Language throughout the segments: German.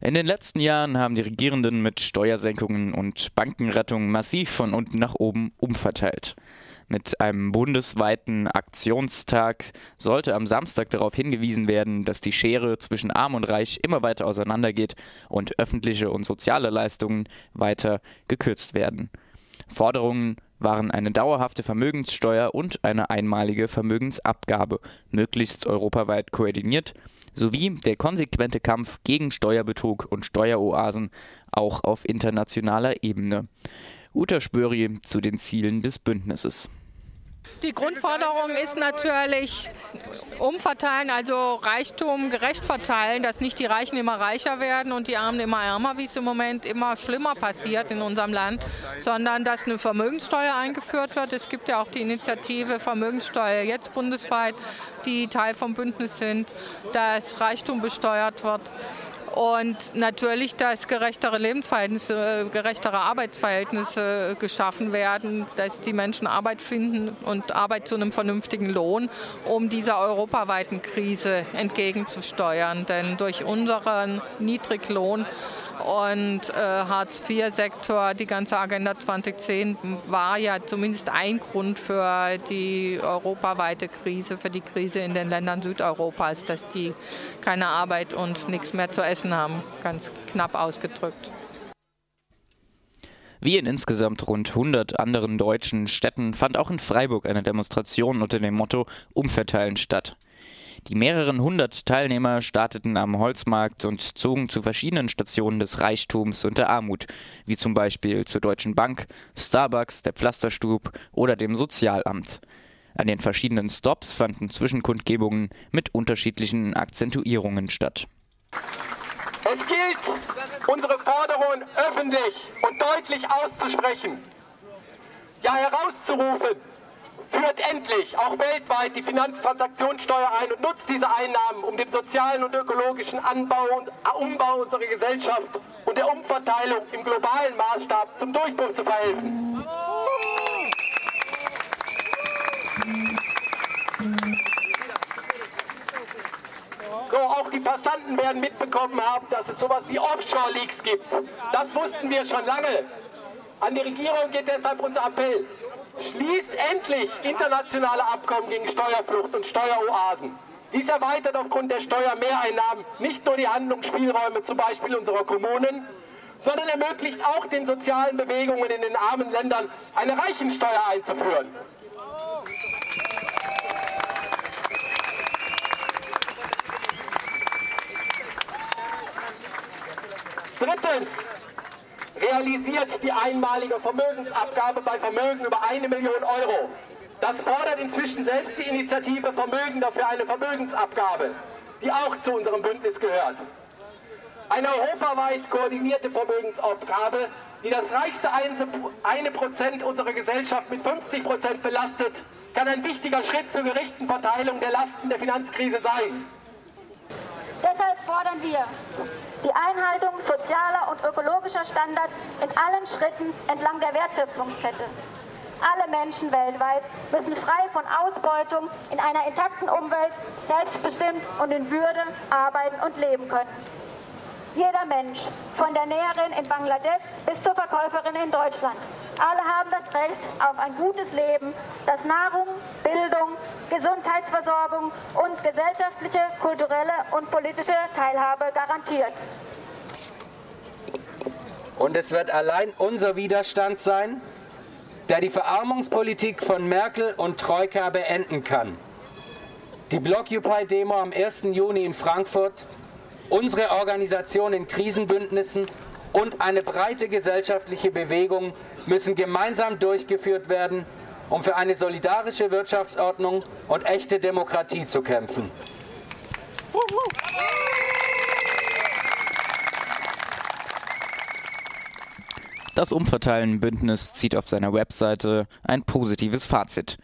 In den letzten Jahren haben die Regierenden mit Steuersenkungen und Bankenrettung massiv von unten nach oben umverteilt. Mit einem bundesweiten Aktionstag sollte am Samstag darauf hingewiesen werden, dass die Schere zwischen Arm und Reich immer weiter auseinandergeht und öffentliche und soziale Leistungen weiter gekürzt werden. Forderungen waren eine dauerhafte Vermögenssteuer und eine einmalige Vermögensabgabe, möglichst europaweit koordiniert, sowie der konsequente Kampf gegen Steuerbetrug und Steueroasen auch auf internationaler Ebene. Uta Spöri zu den Zielen des Bündnisses. Die Grundforderung ist natürlich umverteilen, also Reichtum gerecht verteilen, dass nicht die Reichen immer reicher werden und die Armen immer ärmer, wie es im Moment immer schlimmer passiert in unserem Land, sondern dass eine Vermögenssteuer eingeführt wird. Es gibt ja auch die Initiative Vermögenssteuer jetzt bundesweit, die Teil vom Bündnis sind, dass Reichtum besteuert wird und natürlich, dass gerechtere Lebensverhältnisse, gerechtere Arbeitsverhältnisse geschaffen werden, dass die Menschen Arbeit finden und Arbeit zu einem vernünftigen Lohn, um dieser europaweiten Krise entgegenzusteuern. Denn durch unseren Niedriglohn und äh, Hartz-IV-Sektor, die ganze Agenda 2010 war ja zumindest ein Grund für die europaweite Krise, für die Krise in den Ländern Südeuropas, dass die keine Arbeit und nichts mehr zu essen haben, ganz knapp ausgedrückt. Wie in insgesamt rund 100 anderen deutschen Städten fand auch in Freiburg eine Demonstration unter dem Motto Umverteilen statt. Die mehreren hundert Teilnehmer starteten am Holzmarkt und zogen zu verschiedenen Stationen des Reichtums und der Armut, wie zum Beispiel zur Deutschen Bank, Starbucks, der Pflasterstub oder dem Sozialamt. An den verschiedenen Stops fanden Zwischenkundgebungen mit unterschiedlichen Akzentuierungen statt. Es gilt, unsere Forderungen öffentlich und deutlich auszusprechen, ja herauszurufen führt endlich auch weltweit die Finanztransaktionssteuer ein und nutzt diese Einnahmen, um dem sozialen und ökologischen Anbau und Umbau unserer Gesellschaft und der Umverteilung im globalen Maßstab zum Durchbruch zu verhelfen. So, auch die Passanten werden mitbekommen haben, dass es sowas wie Offshore-Leaks gibt. Das wussten wir schon lange. An die Regierung geht deshalb unser Appell. Schließt endlich internationale Abkommen gegen Steuerflucht und Steueroasen. Dies erweitert aufgrund der Steuermehreinnahmen nicht nur die Handlungsspielräume zum Beispiel unserer Kommunen, sondern ermöglicht auch den sozialen Bewegungen in den armen Ländern eine Reichensteuer einzuführen. Drittens, realisiert die einmalige Vermögensabgabe bei Vermögen über eine Million Euro. Das fordert inzwischen selbst die Initiative Vermögen dafür eine Vermögensabgabe, die auch zu unserem Bündnis gehört. Eine europaweit koordinierte Vermögensabgabe, die das reichste eine Prozent unserer Gesellschaft mit 50 Prozent belastet, kann ein wichtiger Schritt zur gerechten Verteilung der Lasten der Finanzkrise sein. Fordern wir die Einhaltung sozialer und ökologischer Standards in allen Schritten entlang der Wertschöpfungskette. Alle Menschen weltweit müssen frei von Ausbeutung in einer intakten Umwelt selbstbestimmt und in Würde arbeiten und leben können. Jeder Mensch, von der Näherin in Bangladesch bis zur Verkäuferin in Deutschland. Alle haben das Recht auf ein gutes Leben, das Nahrung, Bildung, Gesundheitsversorgung und gesellschaftliche, kulturelle und politische Teilhabe garantiert. Und es wird allein unser Widerstand sein, der die Verarmungspolitik von Merkel und Troika beenden kann. Die Blockupy-Demo am 1. Juni in Frankfurt unsere Organisation in Krisenbündnissen und eine breite gesellschaftliche Bewegung müssen gemeinsam durchgeführt werden, um für eine solidarische Wirtschaftsordnung und echte Demokratie zu kämpfen. Das Umverteilen-Bündnis zieht auf seiner Webseite ein positives Fazit.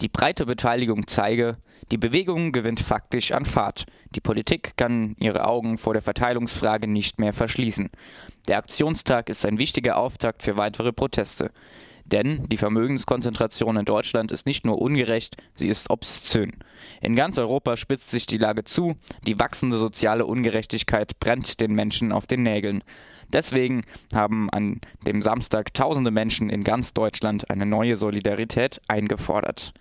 Die breite Beteiligung zeige, die Bewegung gewinnt faktisch an Fahrt. Die Politik kann ihre Augen vor der Verteilungsfrage nicht mehr verschließen. Der Aktionstag ist ein wichtiger Auftakt für weitere Proteste. Denn die Vermögenskonzentration in Deutschland ist nicht nur ungerecht, sie ist obszön. In ganz Europa spitzt sich die Lage zu, die wachsende soziale Ungerechtigkeit brennt den Menschen auf den Nägeln. Deswegen haben an dem Samstag tausende Menschen in ganz Deutschland eine neue Solidarität eingefordert.